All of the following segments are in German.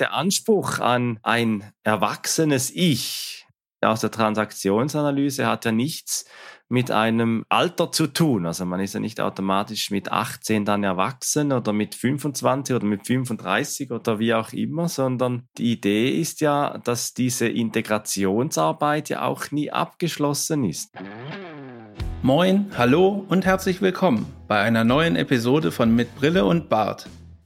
Der Anspruch an ein erwachsenes Ich aus der Transaktionsanalyse hat ja nichts mit einem Alter zu tun. Also man ist ja nicht automatisch mit 18 dann erwachsen oder mit 25 oder mit 35 oder wie auch immer, sondern die Idee ist ja, dass diese Integrationsarbeit ja auch nie abgeschlossen ist. Moin, hallo und herzlich willkommen bei einer neuen Episode von Mit Brille und Bart,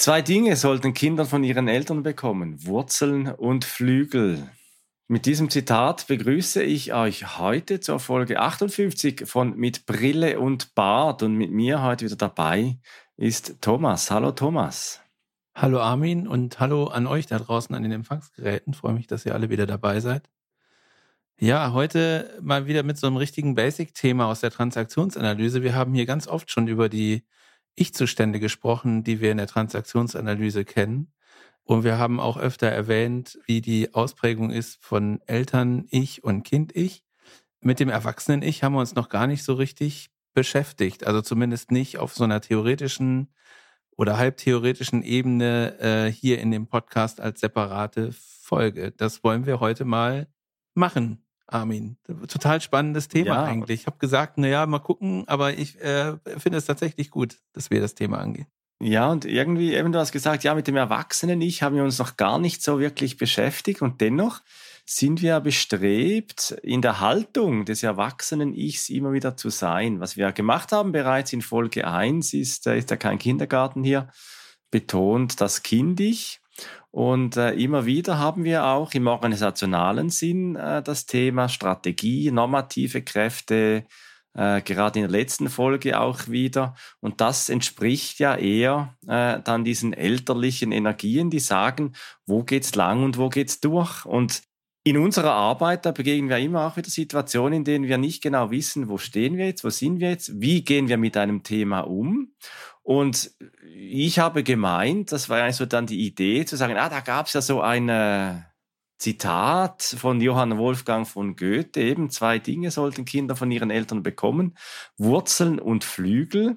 Zwei Dinge sollten Kinder von ihren Eltern bekommen, Wurzeln und Flügel. Mit diesem Zitat begrüße ich euch heute zur Folge 58 von Mit Brille und Bart und mit mir heute wieder dabei ist Thomas. Hallo Thomas. Hallo Armin und hallo an euch da draußen an den Empfangsgeräten. freue mich, dass ihr alle wieder dabei seid. Ja, heute mal wieder mit so einem richtigen Basic-Thema aus der Transaktionsanalyse. Wir haben hier ganz oft schon über die Ich-Zustände gesprochen, die wir in der Transaktionsanalyse kennen. Und wir haben auch öfter erwähnt, wie die Ausprägung ist von Eltern-Ich und Kind-Ich. Mit dem Erwachsenen-Ich haben wir uns noch gar nicht so richtig beschäftigt. Also zumindest nicht auf so einer theoretischen oder halbtheoretischen Ebene äh, hier in dem Podcast als separate Folge. Das wollen wir heute mal machen, Armin. Total spannendes Thema ja. eigentlich. Ich habe gesagt, na ja, mal gucken, aber ich äh, finde es tatsächlich gut, dass wir das Thema angehen. Ja, und irgendwie, eben du hast gesagt, ja, mit dem Erwachsenen-Ich haben wir uns noch gar nicht so wirklich beschäftigt und dennoch sind wir bestrebt, in der Haltung des Erwachsenen-Ichs immer wieder zu sein. Was wir gemacht haben bereits in Folge 1 ist, da ist ja kein Kindergarten hier, betont das Kind-Ich. Und äh, immer wieder haben wir auch im organisationalen Sinn äh, das Thema Strategie, normative Kräfte, äh, gerade in der letzten Folge auch wieder. Und das entspricht ja eher äh, dann diesen elterlichen Energien, die sagen, wo geht's lang und wo geht's durch. Und in unserer Arbeit, da begegnen wir immer auch wieder Situationen, in denen wir nicht genau wissen, wo stehen wir jetzt, wo sind wir jetzt, wie gehen wir mit einem Thema um. Und ich habe gemeint, das war ja so dann die Idee zu sagen, ah, da gab es ja so eine Zitat von Johann Wolfgang von Goethe, eben zwei Dinge sollten Kinder von ihren Eltern bekommen, Wurzeln und Flügel.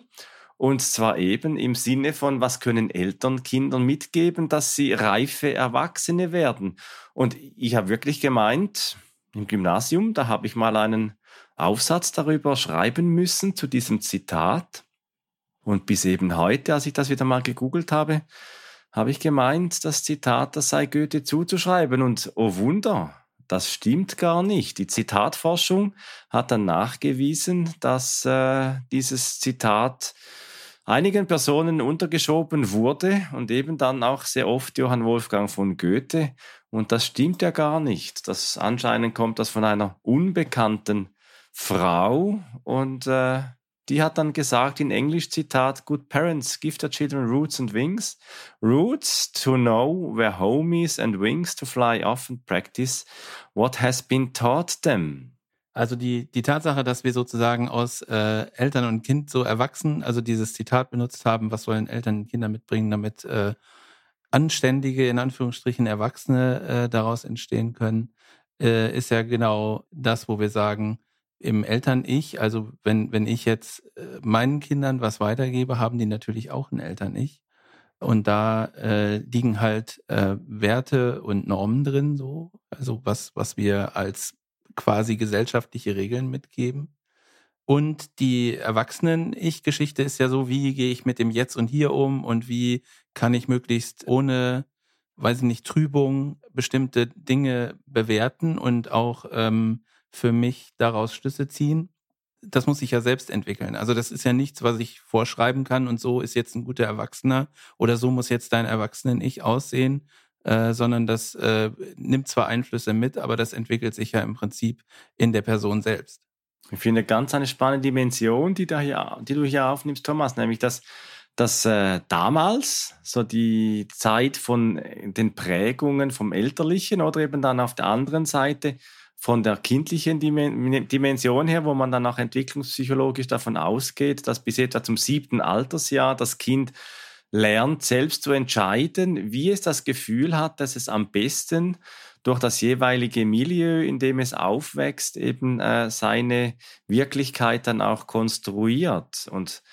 Und zwar eben im Sinne von, was können Eltern Kindern mitgeben, dass sie reife Erwachsene werden. Und ich habe wirklich gemeint, im Gymnasium, da habe ich mal einen Aufsatz darüber schreiben müssen zu diesem Zitat. Und bis eben heute, als ich das wieder mal gegoogelt habe, habe ich gemeint, das Zitat, das sei Goethe zuzuschreiben. Und oh Wunder, das stimmt gar nicht. Die Zitatforschung hat dann nachgewiesen, dass äh, dieses Zitat einigen Personen untergeschoben wurde und eben dann auch sehr oft Johann Wolfgang von Goethe. Und das stimmt ja gar nicht. Das anscheinend kommt das von einer unbekannten Frau und äh, die hat dann gesagt in Englisch, Zitat, Good parents give their children roots and wings. Roots to know where home is and wings to fly off and practice what has been taught them. Also die, die Tatsache, dass wir sozusagen aus äh, Eltern und Kind so erwachsen, also dieses Zitat benutzt haben, was sollen Eltern und Kinder mitbringen, damit äh, anständige, in Anführungsstrichen, Erwachsene äh, daraus entstehen können, äh, ist ja genau das, wo wir sagen, im Eltern-Ich, also wenn, wenn ich jetzt äh, meinen Kindern was weitergebe, haben die natürlich auch ein Eltern-Ich. Und da äh, liegen halt äh, Werte und Normen drin, so, also was, was wir als quasi gesellschaftliche Regeln mitgeben. Und die Erwachsenen-Ich-Geschichte ist ja so, wie gehe ich mit dem Jetzt und Hier um und wie kann ich möglichst ohne, weiß ich nicht, Trübung bestimmte Dinge bewerten und auch ähm, für mich daraus Schlüsse ziehen. Das muss ich ja selbst entwickeln. Also das ist ja nichts, was ich vorschreiben kann und so ist jetzt ein guter Erwachsener oder so muss jetzt dein Erwachsenen-Ich aussehen, äh, sondern das äh, nimmt zwar Einflüsse mit, aber das entwickelt sich ja im Prinzip in der Person selbst. Ich finde ganz eine spannende Dimension, die, da hier, die du hier aufnimmst, Thomas, nämlich dass dass äh, damals so die Zeit von den Prägungen vom Elterlichen oder eben dann auf der anderen Seite von der kindlichen Dimension her, wo man dann auch entwicklungspsychologisch davon ausgeht, dass bis etwa zum siebten Altersjahr das Kind lernt, selbst zu entscheiden, wie es das Gefühl hat, dass es am besten durch das jeweilige Milieu, in dem es aufwächst, eben äh, seine Wirklichkeit dann auch konstruiert. Und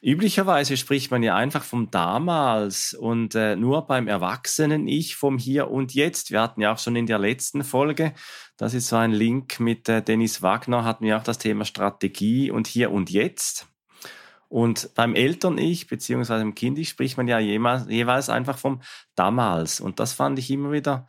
Üblicherweise spricht man ja einfach vom damals und äh, nur beim Erwachsenen-Ich vom Hier und Jetzt. Wir hatten ja auch schon in der letzten Folge, das ist so ein Link mit äh, Dennis Wagner, hatten wir auch das Thema Strategie und Hier und Jetzt. Und beim Eltern-Ich beziehungsweise im Kind-Ich spricht man ja jeweils einfach vom damals. Und das fand ich immer wieder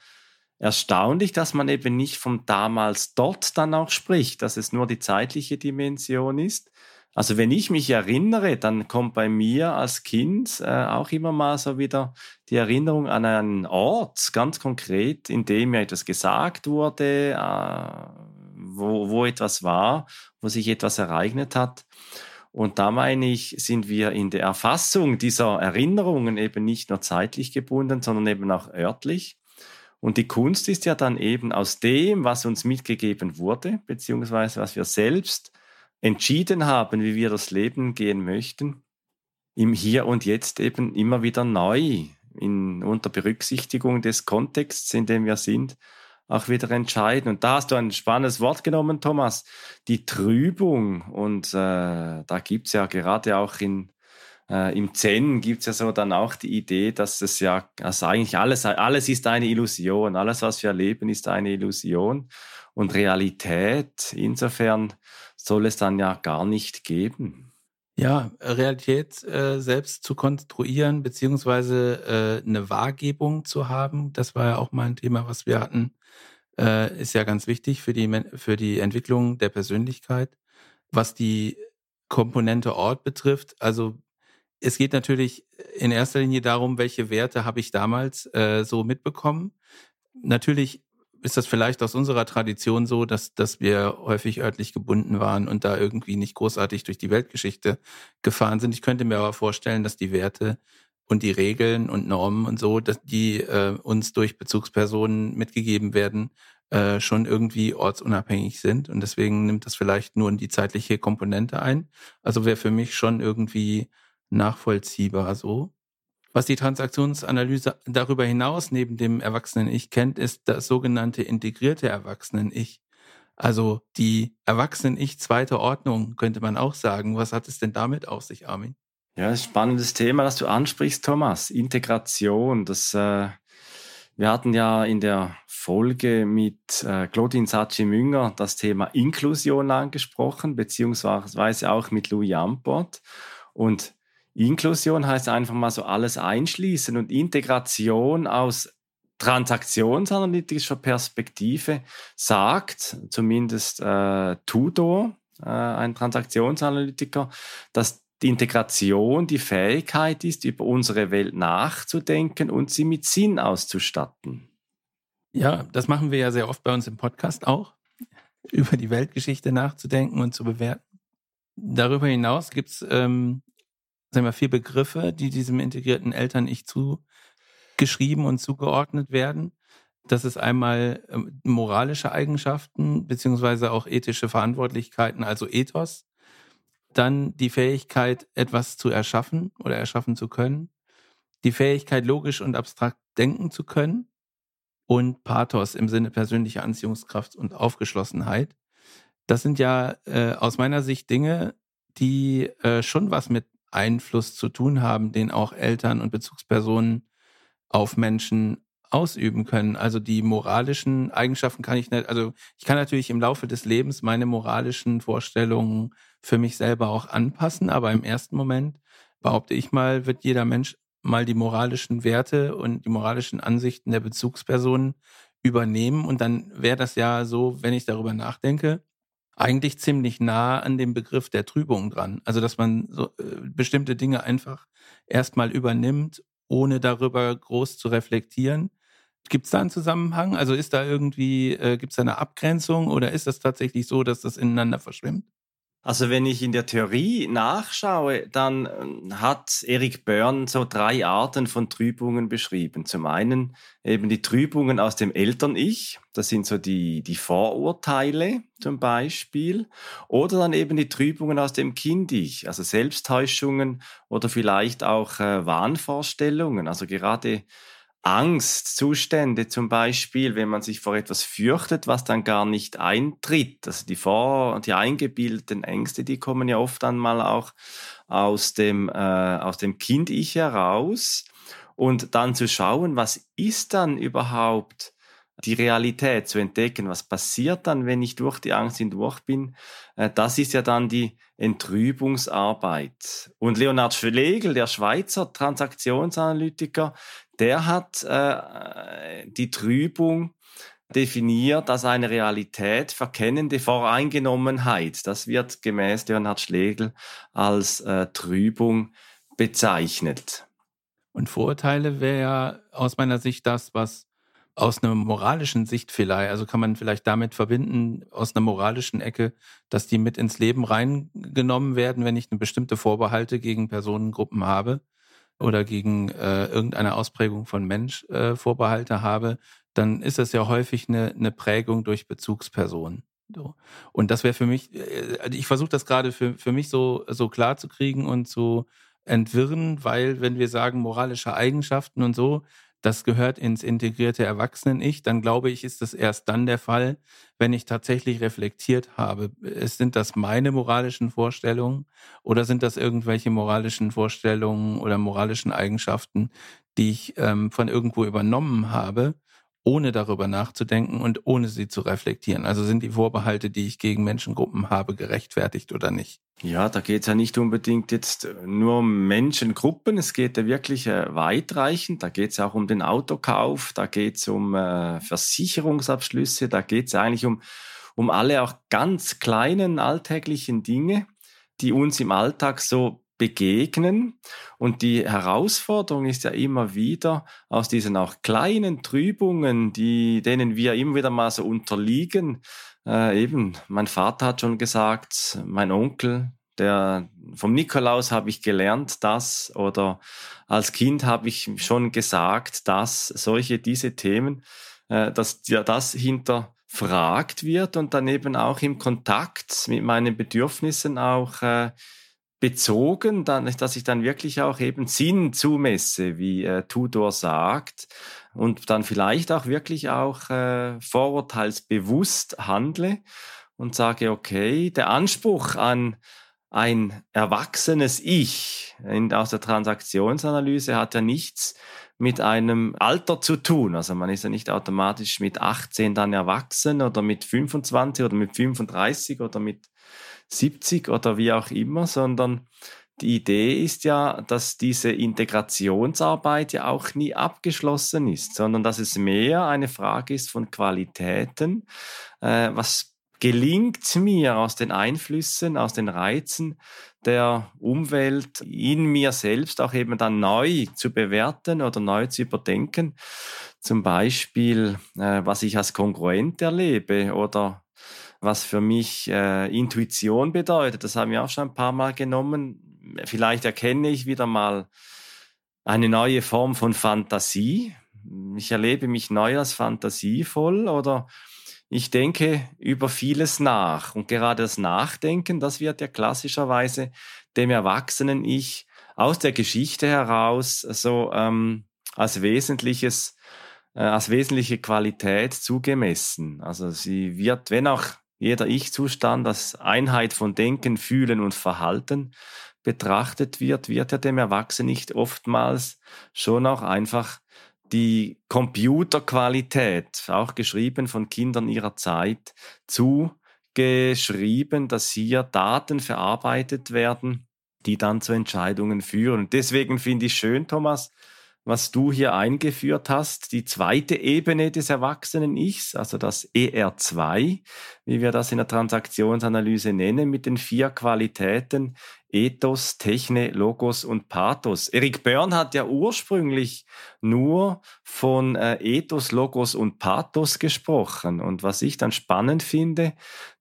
erstaunlich, dass man eben nicht vom damals dort dann auch spricht, dass es nur die zeitliche Dimension ist, also wenn ich mich erinnere, dann kommt bei mir als Kind äh, auch immer mal so wieder die Erinnerung an einen Ort, ganz konkret, in dem mir etwas gesagt wurde, äh, wo, wo etwas war, wo sich etwas ereignet hat. Und da meine ich, sind wir in der Erfassung dieser Erinnerungen eben nicht nur zeitlich gebunden, sondern eben auch örtlich. Und die Kunst ist ja dann eben aus dem, was uns mitgegeben wurde, beziehungsweise was wir selbst entschieden haben, wie wir das Leben gehen möchten, im Hier und Jetzt eben immer wieder neu, in, unter Berücksichtigung des Kontexts, in dem wir sind, auch wieder entscheiden. Und da hast du ein spannendes Wort genommen, Thomas, die Trübung. Und äh, da gibt's ja gerade auch in, äh, im Zen gibt's ja so dann auch die Idee, dass es ja, also eigentlich alles, alles ist eine Illusion. Alles, was wir erleben, ist eine Illusion. Und Realität, insofern soll es dann ja gar nicht geben. Ja, Realität äh, selbst zu konstruieren, beziehungsweise äh, eine Wahrgebung zu haben, das war ja auch mal ein Thema, was wir hatten, äh, ist ja ganz wichtig für die, für die Entwicklung der Persönlichkeit. Was die Komponente Ort betrifft, also es geht natürlich in erster Linie darum, welche Werte habe ich damals äh, so mitbekommen. Natürlich ist das vielleicht aus unserer Tradition so, dass, dass wir häufig örtlich gebunden waren und da irgendwie nicht großartig durch die Weltgeschichte gefahren sind. Ich könnte mir aber vorstellen, dass die Werte und die Regeln und Normen und so, dass die äh, uns durch Bezugspersonen mitgegeben werden, äh, schon irgendwie ortsunabhängig sind. Und deswegen nimmt das vielleicht nur in die zeitliche Komponente ein. Also wäre für mich schon irgendwie nachvollziehbar so. Was die Transaktionsanalyse darüber hinaus neben dem Erwachsenen-Ich kennt, ist das sogenannte integrierte Erwachsenen-Ich. Also die Erwachsenen-Ich zweiter Ordnung, könnte man auch sagen. Was hat es denn damit auf sich, Armin? Ja, spannendes Thema, das du ansprichst, Thomas. Integration, das äh, wir hatten ja in der Folge mit äh, Claudine Sachi-Münger das Thema Inklusion angesprochen, beziehungsweise auch mit Louis Amport. Und Inklusion heißt einfach mal so alles einschließen und Integration aus transaktionsanalytischer Perspektive sagt, zumindest äh, Tudor, äh, ein Transaktionsanalytiker, dass die Integration die Fähigkeit ist, über unsere Welt nachzudenken und sie mit Sinn auszustatten. Ja, das machen wir ja sehr oft bei uns im Podcast auch, über die Weltgeschichte nachzudenken und zu bewerten. Darüber hinaus gibt es ähm, sagen wir, vier Begriffe, die diesem integrierten Eltern-Ich zugeschrieben und zugeordnet werden. Das ist einmal ähm, moralische Eigenschaften beziehungsweise auch ethische Verantwortlichkeiten, also Ethos. Dann die Fähigkeit, etwas zu erschaffen oder erschaffen zu können. Die Fähigkeit, logisch und abstrakt denken zu können. Und Pathos im Sinne persönlicher Anziehungskraft und Aufgeschlossenheit. Das sind ja äh, aus meiner Sicht Dinge, die äh, schon was mit Einfluss zu tun haben, den auch Eltern und Bezugspersonen auf Menschen ausüben können. Also die moralischen Eigenschaften kann ich nicht, also ich kann natürlich im Laufe des Lebens meine moralischen Vorstellungen für mich selber auch anpassen, aber im ersten Moment behaupte ich mal, wird jeder Mensch mal die moralischen Werte und die moralischen Ansichten der Bezugspersonen übernehmen und dann wäre das ja so, wenn ich darüber nachdenke, eigentlich ziemlich nah an dem Begriff der Trübung dran. Also, dass man so äh, bestimmte Dinge einfach erstmal übernimmt, ohne darüber groß zu reflektieren. Gibt es da einen Zusammenhang? Also ist da irgendwie, äh, gibt es da eine Abgrenzung oder ist das tatsächlich so, dass das ineinander verschwimmt? Also wenn ich in der Theorie nachschaue, dann äh, hat Eric Byrne so drei Arten von Trübungen beschrieben. Zum einen eben die Trübungen aus dem Eltern-Ich, das sind so die, die Vorurteile zum Beispiel, oder dann eben die Trübungen aus dem Kind-Ich, also Selbsttäuschungen oder vielleicht auch äh, Wahnvorstellungen. Also gerade Angstzustände zum Beispiel, wenn man sich vor etwas fürchtet, was dann gar nicht eintritt. Also die vor, die eingebildeten Ängste, die kommen ja oft einmal auch aus dem, äh, aus dem Kind-Ich heraus. Und dann zu schauen, was ist dann überhaupt die Realität zu entdecken, was passiert dann, wenn ich durch die Angst hindurch bin, äh, das ist ja dann die Entrübungsarbeit. Und Leonhard Schlegel, der Schweizer Transaktionsanalytiker, der hat äh, die Trübung definiert als eine Realität verkennende Voreingenommenheit. Das wird gemäß Leonhard Schlegel als äh, Trübung bezeichnet. Und Vorurteile wäre ja aus meiner Sicht das, was aus einer moralischen Sicht vielleicht, also kann man vielleicht damit verbinden, aus einer moralischen Ecke, dass die mit ins Leben reingenommen werden, wenn ich eine bestimmte Vorbehalte gegen Personengruppen habe oder gegen äh, irgendeine Ausprägung von Mensch äh, Vorbehalte habe, dann ist das ja häufig eine, eine Prägung durch Bezugspersonen. So. Und das wäre für mich, äh, ich versuche das gerade für, für mich so, so klar zu kriegen und zu entwirren, weil wenn wir sagen moralische Eigenschaften und so, das gehört ins integrierte Erwachsenen-Ich, dann glaube ich, ist das erst dann der Fall, wenn ich tatsächlich reflektiert habe. Sind das meine moralischen Vorstellungen oder sind das irgendwelche moralischen Vorstellungen oder moralischen Eigenschaften, die ich ähm, von irgendwo übernommen habe ohne darüber nachzudenken und ohne sie zu reflektieren. Also sind die Vorbehalte, die ich gegen Menschengruppen habe, gerechtfertigt oder nicht? Ja, da geht es ja nicht unbedingt jetzt nur um Menschengruppen, es geht ja wirklich äh, weitreichend. Da geht es auch um den Autokauf, da geht es um äh, Versicherungsabschlüsse, da geht es eigentlich um, um alle auch ganz kleinen alltäglichen Dinge, die uns im Alltag so begegnen. Und die Herausforderung ist ja immer wieder aus diesen auch kleinen Trübungen, die, denen wir immer wieder mal so unterliegen. Äh, eben, mein Vater hat schon gesagt, mein Onkel, der, vom Nikolaus habe ich gelernt das oder als Kind habe ich schon gesagt, dass solche, diese Themen, äh, dass ja das hinterfragt wird und dann eben auch im Kontakt mit meinen Bedürfnissen auch äh, bezogen, dann, dass ich dann wirklich auch eben Sinn zumesse, wie äh, Tudor sagt, und dann vielleicht auch wirklich auch äh, vorurteilsbewusst handle und sage, okay, der Anspruch an ein erwachsenes Ich in, aus der Transaktionsanalyse hat ja nichts mit einem Alter zu tun. Also man ist ja nicht automatisch mit 18 dann erwachsen oder mit 25 oder mit 35 oder mit 70 oder wie auch immer, sondern die Idee ist ja, dass diese Integrationsarbeit ja auch nie abgeschlossen ist, sondern dass es mehr eine Frage ist von Qualitäten. Äh, was gelingt mir aus den Einflüssen, aus den Reizen der Umwelt in mir selbst auch eben dann neu zu bewerten oder neu zu überdenken? Zum Beispiel, äh, was ich als kongruent erlebe oder was für mich äh, Intuition bedeutet. Das haben wir auch schon ein paar Mal genommen. Vielleicht erkenne ich wieder mal eine neue Form von Fantasie. Ich erlebe mich neu als fantasievoll oder ich denke über vieles nach. Und gerade das Nachdenken, das wird ja klassischerweise dem Erwachsenen Ich aus der Geschichte heraus so ähm, als wesentliches, äh, als wesentliche Qualität zugemessen. Also sie wird, wenn auch jeder Ich-Zustand als Einheit von Denken, Fühlen und Verhalten betrachtet wird, wird er dem Erwachsenen nicht oftmals schon auch einfach die Computerqualität, auch geschrieben von Kindern ihrer Zeit, zugeschrieben, dass hier Daten verarbeitet werden, die dann zu Entscheidungen führen. Deswegen finde ich schön, Thomas, was du hier eingeführt hast, die zweite Ebene des Erwachsenen-Ichs, also das ER2, wie wir das in der Transaktionsanalyse nennen, mit den vier Qualitäten Ethos, Techne, Logos und Pathos. Erik Börn hat ja ursprünglich nur von äh, Ethos, Logos und Pathos gesprochen. Und was ich dann spannend finde,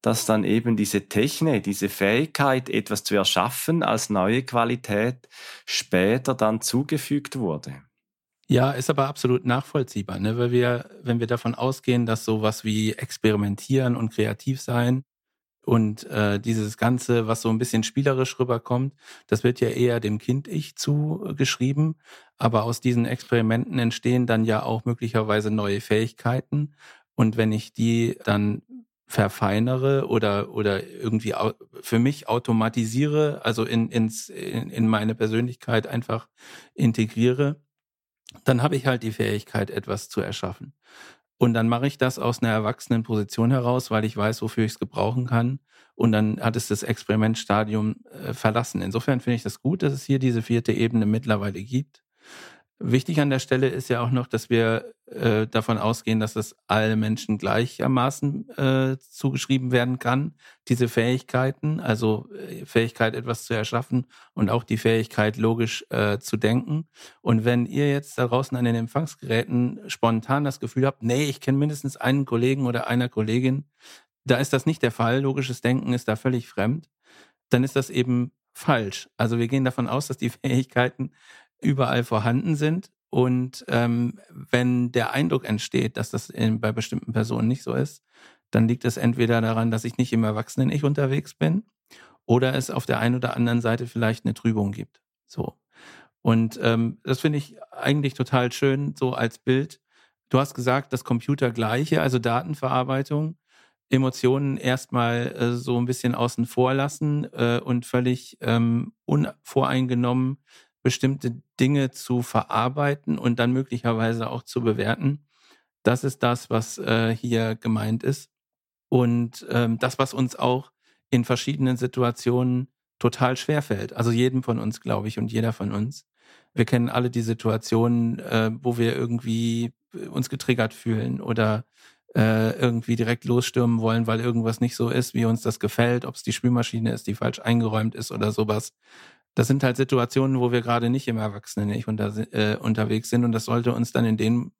dass dann eben diese Techne, diese Fähigkeit, etwas zu erschaffen als neue Qualität, später dann zugefügt wurde. Ja, ist aber absolut nachvollziehbar, ne? weil wir, wenn wir davon ausgehen, dass sowas wie Experimentieren und kreativ sein und äh, dieses Ganze, was so ein bisschen spielerisch rüberkommt, das wird ja eher dem Kind-Ich zugeschrieben. Aber aus diesen Experimenten entstehen dann ja auch möglicherweise neue Fähigkeiten. Und wenn ich die dann verfeinere oder, oder irgendwie für mich automatisiere, also in, ins, in, in meine Persönlichkeit einfach integriere, dann habe ich halt die Fähigkeit, etwas zu erschaffen. Und dann mache ich das aus einer erwachsenen Position heraus, weil ich weiß, wofür ich es gebrauchen kann. Und dann hat es das Experimentstadium äh, verlassen. Insofern finde ich das gut, dass es hier diese vierte Ebene mittlerweile gibt. Wichtig an der Stelle ist ja auch noch, dass wir äh, davon ausgehen, dass es alle Menschen gleichermaßen äh, zugeschrieben werden kann. Diese Fähigkeiten, also äh, Fähigkeit, etwas zu erschaffen und auch die Fähigkeit, logisch äh, zu denken. Und wenn ihr jetzt da draußen an den Empfangsgeräten spontan das Gefühl habt, nee, ich kenne mindestens einen Kollegen oder einer Kollegin, da ist das nicht der Fall. Logisches Denken ist da völlig fremd. Dann ist das eben falsch. Also wir gehen davon aus, dass die Fähigkeiten überall vorhanden sind. Und ähm, wenn der Eindruck entsteht, dass das in, bei bestimmten Personen nicht so ist, dann liegt es entweder daran, dass ich nicht im Erwachsenen-Ich unterwegs bin oder es auf der einen oder anderen Seite vielleicht eine Trübung gibt. So. Und ähm, das finde ich eigentlich total schön, so als Bild. Du hast gesagt, das Computer gleiche, also Datenverarbeitung, Emotionen erstmal äh, so ein bisschen außen vor lassen äh, und völlig ähm, unvoreingenommen bestimmte Dinge zu verarbeiten und dann möglicherweise auch zu bewerten. Das ist das, was äh, hier gemeint ist. Und ähm, das, was uns auch in verschiedenen Situationen total schwer fällt. Also jedem von uns, glaube ich, und jeder von uns. Wir kennen alle die Situationen, äh, wo wir irgendwie äh, uns getriggert fühlen oder äh, irgendwie direkt losstürmen wollen, weil irgendwas nicht so ist, wie uns das gefällt, ob es die Spülmaschine ist, die falsch eingeräumt ist oder sowas das sind halt Situationen, wo wir gerade nicht im Erwachsenen unter, äh, unterwegs sind und das sollte uns dann in den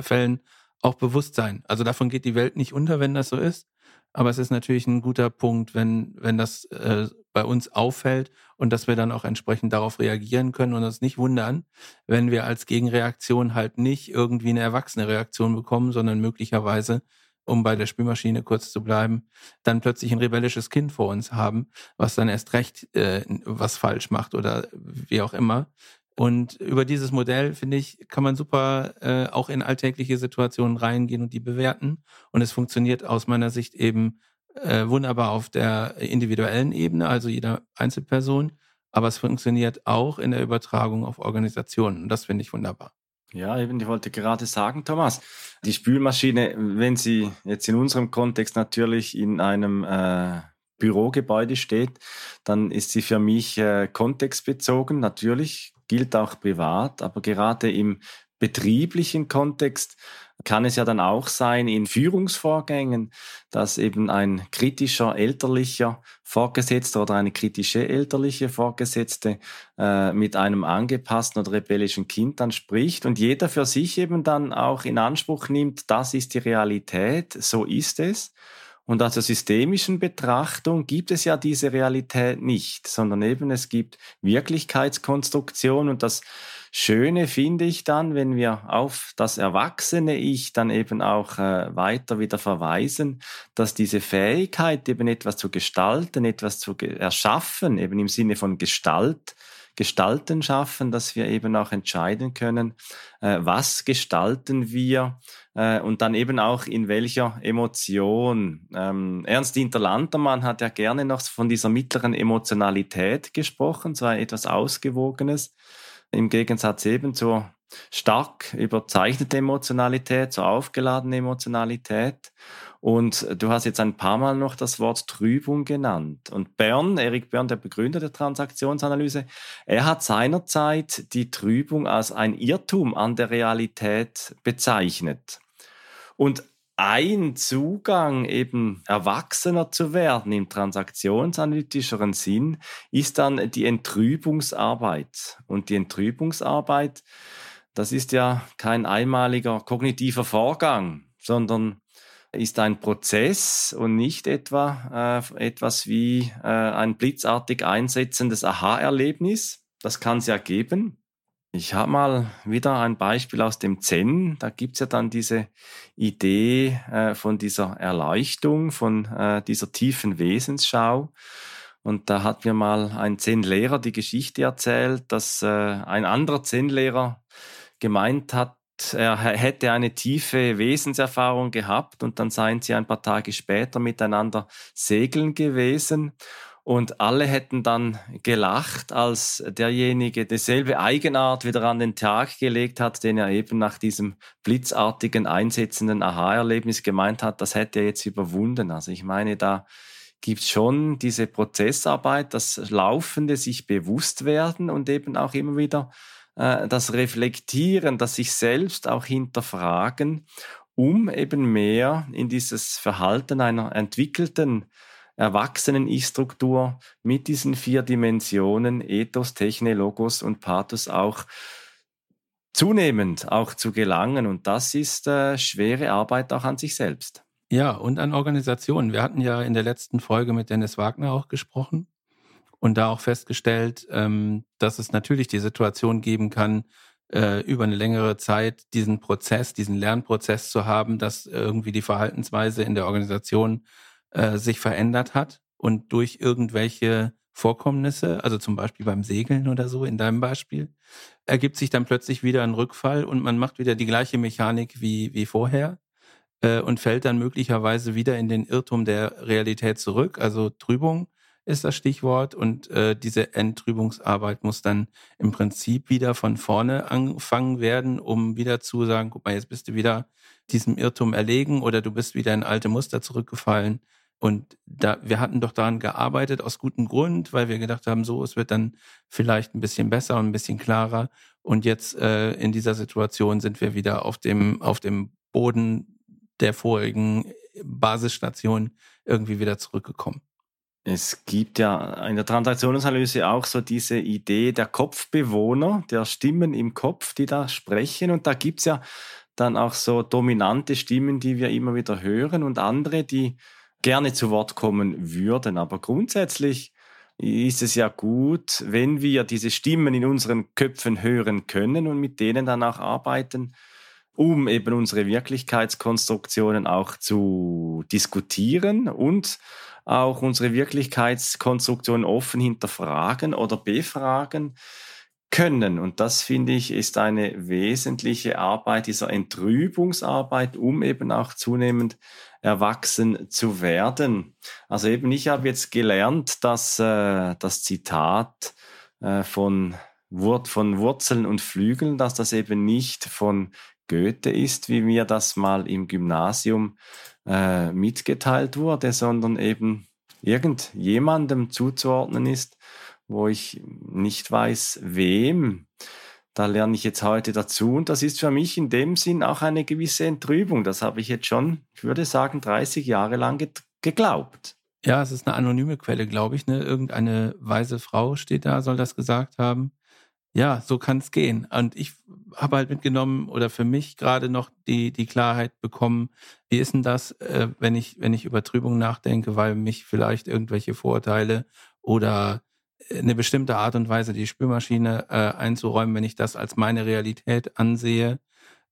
Fällen auch bewusst sein. Also davon geht die Welt nicht unter, wenn das so ist. Aber es ist natürlich ein guter Punkt, wenn, wenn das äh, bei uns auffällt und dass wir dann auch entsprechend darauf reagieren können und uns nicht wundern, wenn wir als Gegenreaktion halt nicht irgendwie eine erwachsene Reaktion bekommen, sondern möglicherweise um bei der Spülmaschine kurz zu bleiben, dann plötzlich ein rebellisches Kind vor uns haben, was dann erst recht äh, was falsch macht oder wie auch immer. Und über dieses Modell, finde ich, kann man super äh, auch in alltägliche Situationen reingehen und die bewerten. Und es funktioniert aus meiner Sicht eben äh, wunderbar auf der individuellen Ebene, also jeder Einzelperson. Aber es funktioniert auch in der Übertragung auf Organisationen. Und das finde ich wunderbar. Ja, eben, ich wollte gerade sagen, Thomas, die Spülmaschine, wenn sie jetzt in unserem Kontext natürlich in einem äh, Bürogebäude steht, dann ist sie für mich äh, kontextbezogen. Natürlich gilt auch privat, aber gerade im betrieblichen Kontext kann es ja dann auch sein in Führungsvorgängen, dass eben ein kritischer elterlicher Vorgesetzter oder eine kritische elterliche Vorgesetzte äh, mit einem angepassten oder rebellischen Kind dann spricht und jeder für sich eben dann auch in Anspruch nimmt, das ist die Realität, so ist es. Und aus der systemischen Betrachtung gibt es ja diese Realität nicht, sondern eben es gibt Wirklichkeitskonstruktion und das Schöne finde ich dann, wenn wir auf das erwachsene Ich dann eben auch äh, weiter wieder verweisen, dass diese Fähigkeit, eben etwas zu gestalten, etwas zu erschaffen, eben im Sinne von Gestalt, Gestalten schaffen, dass wir eben auch entscheiden können, äh, was gestalten wir äh, und dann eben auch in welcher Emotion. Ähm, Ernst Dieter Lantermann hat ja gerne noch von dieser mittleren Emotionalität gesprochen, so etwas Ausgewogenes im Gegensatz eben zur stark überzeichneten Emotionalität, zur aufgeladenen Emotionalität. Und du hast jetzt ein paar Mal noch das Wort Trübung genannt. Und Bern, Erik Bern, der Begründer der Transaktionsanalyse, er hat seinerzeit die Trübung als ein Irrtum an der Realität bezeichnet. Und ein Zugang, eben erwachsener zu werden im transaktionsanalytischeren Sinn, ist dann die Entrübungsarbeit. Und die Entrübungsarbeit, das ist ja kein einmaliger kognitiver Vorgang, sondern ist ein Prozess und nicht etwa äh, etwas wie äh, ein blitzartig einsetzendes Aha-Erlebnis. Das kann es ja geben. Ich habe mal wieder ein Beispiel aus dem Zen. Da gibt's ja dann diese Idee äh, von dieser Erleuchtung, von äh, dieser tiefen Wesensschau. Und da hat mir mal ein Zen-Lehrer die Geschichte erzählt, dass äh, ein anderer Zen-Lehrer gemeint hat, er hätte eine tiefe Wesenserfahrung gehabt und dann seien sie ein paar Tage später miteinander segeln gewesen und alle hätten dann gelacht, als derjenige dieselbe Eigenart wieder an den Tag gelegt hat, den er eben nach diesem blitzartigen, einsetzenden Aha-Erlebnis gemeint hat, das hätte er jetzt überwunden. Also ich meine, da gibt schon diese Prozessarbeit, das laufende sich bewusst werden und eben auch immer wieder äh, das Reflektieren, das sich selbst auch hinterfragen, um eben mehr in dieses Verhalten einer entwickelten erwachsenen Ich-Struktur mit diesen vier Dimensionen Ethos, Techne, Logos und Pathos auch zunehmend auch zu gelangen. Und das ist äh, schwere Arbeit auch an sich selbst. Ja, und an Organisationen. Wir hatten ja in der letzten Folge mit Dennis Wagner auch gesprochen und da auch festgestellt, ähm, dass es natürlich die Situation geben kann, äh, über eine längere Zeit diesen Prozess, diesen Lernprozess zu haben, dass irgendwie die Verhaltensweise in der Organisation äh, sich verändert hat und durch irgendwelche Vorkommnisse, also zum Beispiel beim Segeln oder so in deinem Beispiel, ergibt sich dann plötzlich wieder ein Rückfall und man macht wieder die gleiche Mechanik wie, wie vorher äh, und fällt dann möglicherweise wieder in den Irrtum der Realität zurück. Also Trübung ist das Stichwort und äh, diese Enttrübungsarbeit muss dann im Prinzip wieder von vorne angefangen werden, um wieder zu sagen, guck mal, jetzt bist du wieder diesem Irrtum erlegen oder du bist wieder in alte Muster zurückgefallen und da, wir hatten doch daran gearbeitet aus gutem Grund, weil wir gedacht haben, so, es wird dann vielleicht ein bisschen besser und ein bisschen klarer. Und jetzt äh, in dieser Situation sind wir wieder auf dem, auf dem Boden der vorigen Basisstation irgendwie wieder zurückgekommen. Es gibt ja in der Transaktionsanalyse auch so diese Idee der Kopfbewohner, der Stimmen im Kopf, die da sprechen. Und da gibt's ja dann auch so dominante Stimmen, die wir immer wieder hören und andere, die gerne zu Wort kommen würden. Aber grundsätzlich ist es ja gut, wenn wir diese Stimmen in unseren Köpfen hören können und mit denen dann auch arbeiten, um eben unsere Wirklichkeitskonstruktionen auch zu diskutieren und auch unsere Wirklichkeitskonstruktionen offen hinterfragen oder befragen können. Und das finde ich ist eine wesentliche Arbeit dieser Entrübungsarbeit, um eben auch zunehmend erwachsen zu werden. Also eben, ich habe jetzt gelernt, dass äh, das Zitat äh, von, Wur von Wurzeln und Flügeln, dass das eben nicht von Goethe ist, wie mir das mal im Gymnasium äh, mitgeteilt wurde, sondern eben irgendjemandem zuzuordnen ist, wo ich nicht weiß, wem. Da lerne ich jetzt heute dazu und das ist für mich in dem Sinn auch eine gewisse Entrübung. Das habe ich jetzt schon, ich würde sagen, 30 Jahre lang geglaubt. Ja, es ist eine anonyme Quelle, glaube ich. Ne? Irgendeine weise Frau steht da, soll das gesagt haben. Ja, so kann es gehen. Und ich habe halt mitgenommen oder für mich gerade noch die, die Klarheit bekommen, wie ist denn das, äh, wenn ich, wenn ich über Trübung nachdenke, weil mich vielleicht irgendwelche Vorurteile oder eine bestimmte Art und Weise die Spülmaschine äh, einzuräumen, wenn ich das als meine Realität ansehe,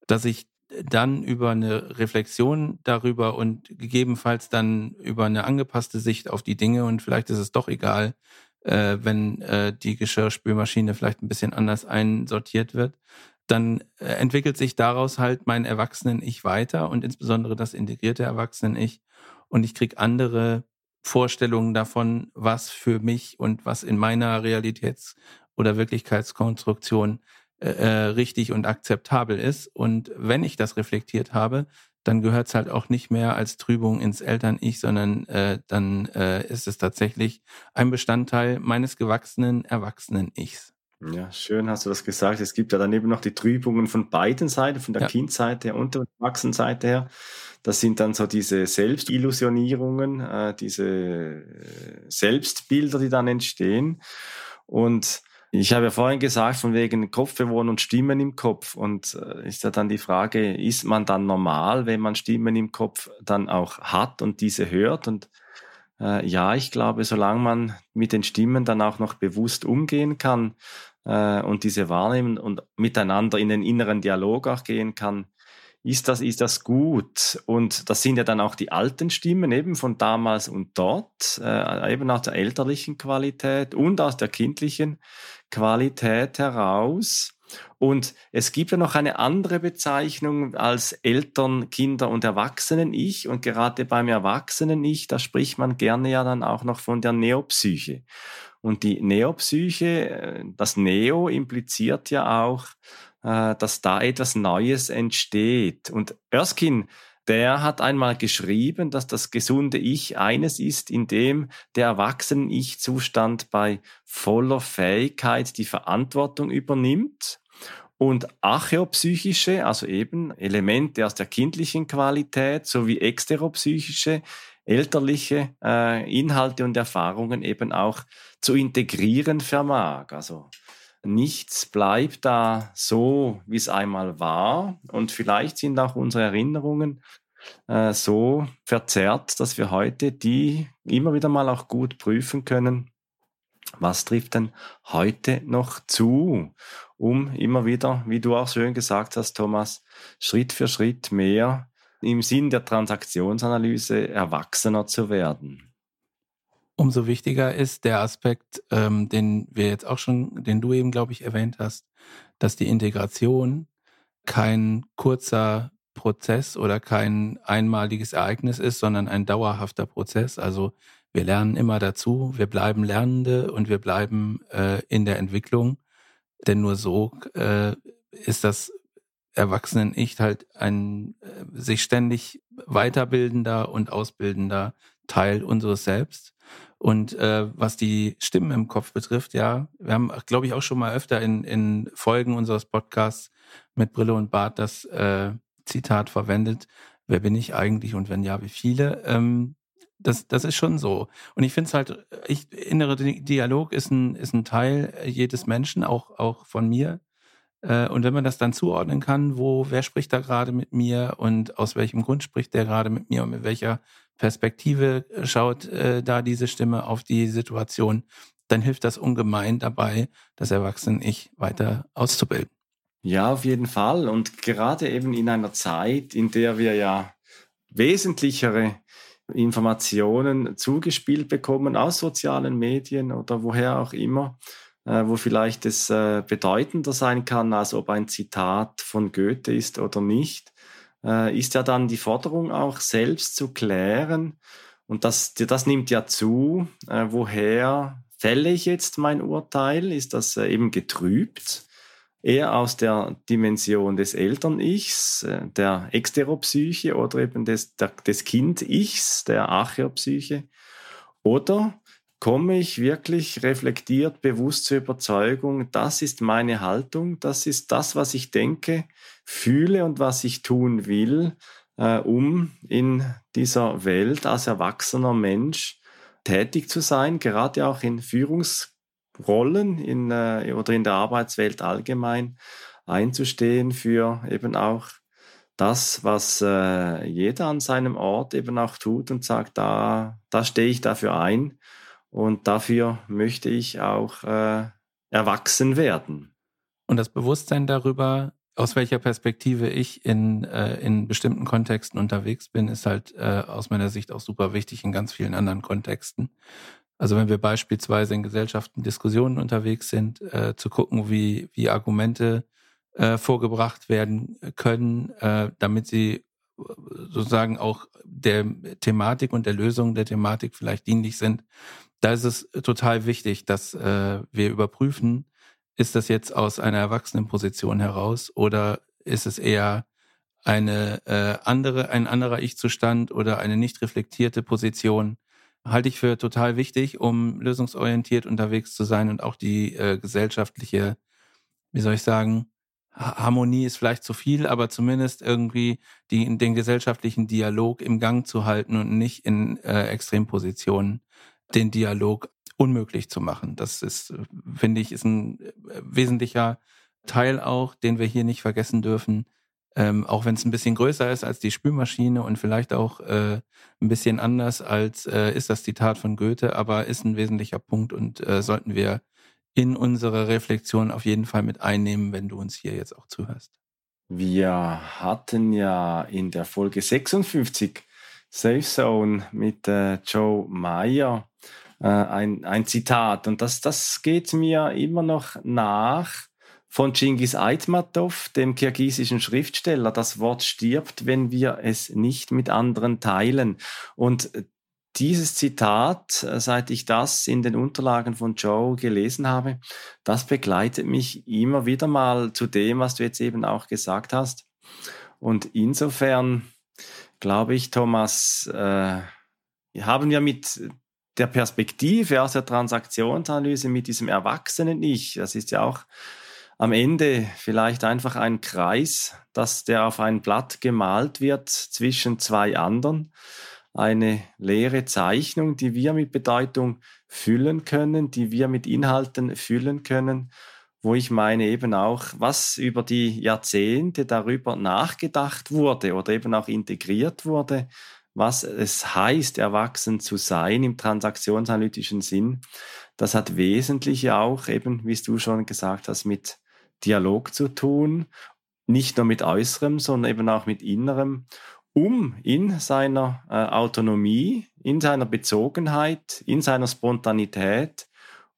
dass ich dann über eine Reflexion darüber und gegebenenfalls dann über eine angepasste Sicht auf die Dinge und vielleicht ist es doch egal, äh, wenn äh, die Geschirrspülmaschine vielleicht ein bisschen anders einsortiert wird, dann äh, entwickelt sich daraus halt mein Erwachsenen-Ich weiter und insbesondere das integrierte Erwachsenen-Ich und ich krieg andere Vorstellungen davon, was für mich und was in meiner Realitäts- oder Wirklichkeitskonstruktion äh, äh, richtig und akzeptabel ist. Und wenn ich das reflektiert habe, dann gehört es halt auch nicht mehr als Trübung ins Eltern-Ich, sondern äh, dann äh, ist es tatsächlich ein Bestandteil meines gewachsenen Erwachsenen-Ichs. Ja, schön hast du das gesagt. Es gibt ja dann eben noch die Trübungen von beiden Seiten, von der ja. Kindseite und der Erwachsenenseite her. Das sind dann so diese Selbstillusionierungen, äh, diese Selbstbilder, die dann entstehen. Und ich habe ja vorhin gesagt, von wegen Kopfbewohner und Stimmen im Kopf. Und äh, ist ja dann die Frage, ist man dann normal, wenn man Stimmen im Kopf dann auch hat und diese hört? Und äh, ja, ich glaube, solange man mit den Stimmen dann auch noch bewusst umgehen kann, äh, und diese wahrnehmen und miteinander in den inneren Dialog auch gehen kann, ist das, ist das gut? Und das sind ja dann auch die alten Stimmen eben von damals und dort, äh, eben aus der elterlichen Qualität und aus der kindlichen Qualität heraus. Und es gibt ja noch eine andere Bezeichnung als Eltern, Kinder und Erwachsenen-Ich. Und gerade beim Erwachsenen-Ich, da spricht man gerne ja dann auch noch von der Neopsyche. Und die Neopsyche, äh, das Neo impliziert ja auch, äh, dass da etwas Neues entsteht. Und Erskine, der hat einmal geschrieben, dass das gesunde Ich eines ist, in dem der Erwachsenen-Ich-Zustand bei voller Fähigkeit die Verantwortung übernimmt und archäopsychische, also eben Elemente aus der kindlichen Qualität sowie exteropsychische elterliche äh, Inhalte und Erfahrungen eben auch zu integrieren vermag. Also nichts bleibt da so, wie es einmal war. Und vielleicht sind auch unsere Erinnerungen äh, so verzerrt, dass wir heute die immer wieder mal auch gut prüfen können. Was trifft denn heute noch zu, um immer wieder, wie du auch schön gesagt hast, Thomas, Schritt für Schritt mehr im Sinn der Transaktionsanalyse erwachsener zu werden. Umso wichtiger ist der Aspekt, ähm, den wir jetzt auch schon, den du eben, glaube ich, erwähnt hast, dass die Integration kein kurzer Prozess oder kein einmaliges Ereignis ist, sondern ein dauerhafter Prozess. Also wir lernen immer dazu, wir bleiben Lernende und wir bleiben äh, in der Entwicklung, denn nur so äh, ist das Erwachsenen-Ich halt ein äh, sich ständig weiterbildender und ausbildender Teil unseres Selbst. Und äh, was die Stimmen im Kopf betrifft, ja, wir haben, glaube ich, auch schon mal öfter in, in Folgen unseres Podcasts mit Brille und Bart das äh, Zitat verwendet. Wer bin ich eigentlich und wenn ja, wie viele? Ähm, das, das ist schon so. Und ich finde es halt, ich, innere Dialog ist ein, ist ein Teil jedes Menschen, auch, auch von mir. Äh, und wenn man das dann zuordnen kann, wo, wer spricht da gerade mit mir und aus welchem Grund spricht der gerade mit mir und mit welcher Perspektive schaut äh, da diese Stimme auf die Situation, dann hilft das ungemein dabei, das Erwachsenen-Ich weiter auszubilden. Ja, auf jeden Fall. Und gerade eben in einer Zeit, in der wir ja wesentlichere Informationen zugespielt bekommen aus sozialen Medien oder woher auch immer, äh, wo vielleicht es äh, bedeutender sein kann, als ob ein Zitat von Goethe ist oder nicht, äh, ist ja dann die Forderung auch selbst zu klären. Und das, das nimmt ja zu, äh, woher fälle ich jetzt mein Urteil? Ist das äh, eben getrübt? Eher aus der Dimension des Eltern-Ichs, äh, der Exteropsyche oder eben des, des Kind-Ichs, der Archeopsyche? Oder komme ich wirklich reflektiert, bewusst zur Überzeugung, das ist meine Haltung, das ist das, was ich denke, fühle und was ich tun will, äh, um in dieser Welt als erwachsener Mensch tätig zu sein, gerade auch in Führungsrollen in, äh, oder in der Arbeitswelt allgemein einzustehen für eben auch das, was äh, jeder an seinem Ort eben auch tut und sagt, da, da stehe ich dafür ein und dafür möchte ich auch äh, erwachsen werden. Und das Bewusstsein darüber, aus welcher Perspektive ich in, äh, in bestimmten Kontexten unterwegs bin, ist halt äh, aus meiner Sicht auch super wichtig in ganz vielen anderen Kontexten. Also wenn wir beispielsweise in Gesellschaften Diskussionen unterwegs sind, äh, zu gucken, wie, wie Argumente äh, vorgebracht werden können, äh, damit sie sozusagen auch der Thematik und der Lösung der Thematik vielleicht dienlich sind, da ist es total wichtig, dass äh, wir überprüfen, ist das jetzt aus einer Erwachsenenposition heraus oder ist es eher eine äh, andere, ein anderer Ich-Zustand oder eine nicht reflektierte Position, halte ich für total wichtig, um lösungsorientiert unterwegs zu sein und auch die äh, gesellschaftliche, wie soll ich sagen, Harmonie ist vielleicht zu viel, aber zumindest irgendwie die, den gesellschaftlichen Dialog im Gang zu halten und nicht in äh, Extrempositionen den Dialog unmöglich zu machen. Das ist, finde ich, ist ein äh, wesentlicher Teil auch, den wir hier nicht vergessen dürfen. Ähm, auch wenn es ein bisschen größer ist als die Spülmaschine und vielleicht auch äh, ein bisschen anders als äh, ist das Zitat von Goethe, aber ist ein wesentlicher Punkt und äh, sollten wir in unsere Reflexion auf jeden Fall mit einnehmen, wenn du uns hier jetzt auch zuhörst. Wir hatten ja in der Folge 56 Safe Zone mit äh, Joe Meyer äh, ein, ein Zitat und das, das geht mir immer noch nach von Genghis Aitmatov, dem kirgisischen Schriftsteller. Das Wort stirbt, wenn wir es nicht mit anderen teilen. Und dieses Zitat, äh, seit ich das in den Unterlagen von Joe gelesen habe, das begleitet mich immer wieder mal zu dem, was du jetzt eben auch gesagt hast. Und insofern glaube ich, Thomas, äh, haben wir mit der Perspektive aus der Transaktionsanalyse, mit diesem erwachsenen Ich, das ist ja auch am Ende vielleicht einfach ein Kreis, dass der auf ein Blatt gemalt wird zwischen zwei anderen. Eine leere Zeichnung, die wir mit Bedeutung füllen können, die wir mit Inhalten füllen können, wo ich meine eben auch, was über die Jahrzehnte darüber nachgedacht wurde oder eben auch integriert wurde, was es heißt, erwachsen zu sein im transaktionsanalytischen Sinn. Das hat wesentlich auch eben, wie du schon gesagt hast, mit Dialog zu tun, nicht nur mit äußerem, sondern eben auch mit innerem um in seiner äh, Autonomie, in seiner Bezogenheit, in seiner Spontanität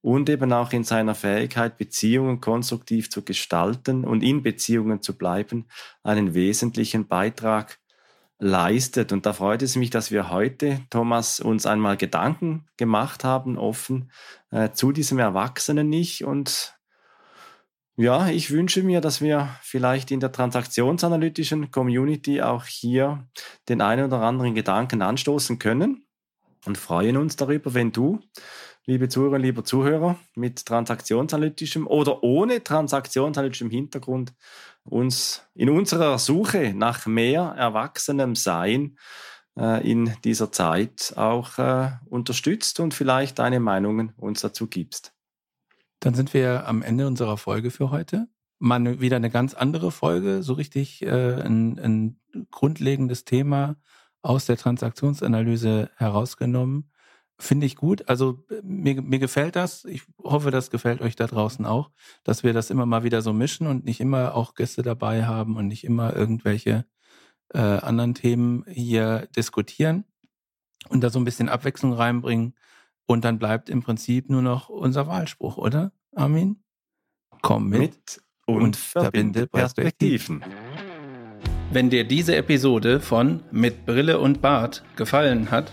und eben auch in seiner Fähigkeit, Beziehungen konstruktiv zu gestalten und in Beziehungen zu bleiben, einen wesentlichen Beitrag leistet. Und da freut es mich, dass wir heute, Thomas, uns einmal Gedanken gemacht haben, offen äh, zu diesem Erwachsenen-Ich und ja, ich wünsche mir, dass wir vielleicht in der transaktionsanalytischen Community auch hier den einen oder anderen Gedanken anstoßen können und freuen uns darüber, wenn du, liebe Zuhörer, lieber Zuhörer, mit transaktionsanalytischem oder ohne transaktionsanalytischem Hintergrund uns in unserer Suche nach mehr erwachsenem Sein äh, in dieser Zeit auch äh, unterstützt und vielleicht deine Meinungen uns dazu gibst. Dann sind wir am Ende unserer Folge für heute. Mal wieder eine ganz andere Folge, so richtig äh, ein, ein grundlegendes Thema aus der Transaktionsanalyse herausgenommen. Finde ich gut. Also mir, mir gefällt das. Ich hoffe, das gefällt euch da draußen auch, dass wir das immer mal wieder so mischen und nicht immer auch Gäste dabei haben und nicht immer irgendwelche äh, anderen Themen hier diskutieren und da so ein bisschen Abwechslung reinbringen. Und dann bleibt im Prinzip nur noch unser Wahlspruch, oder, Armin? Komm mit, mit und, und verbinde Perspektiven. Wenn dir diese Episode von Mit Brille und Bart gefallen hat,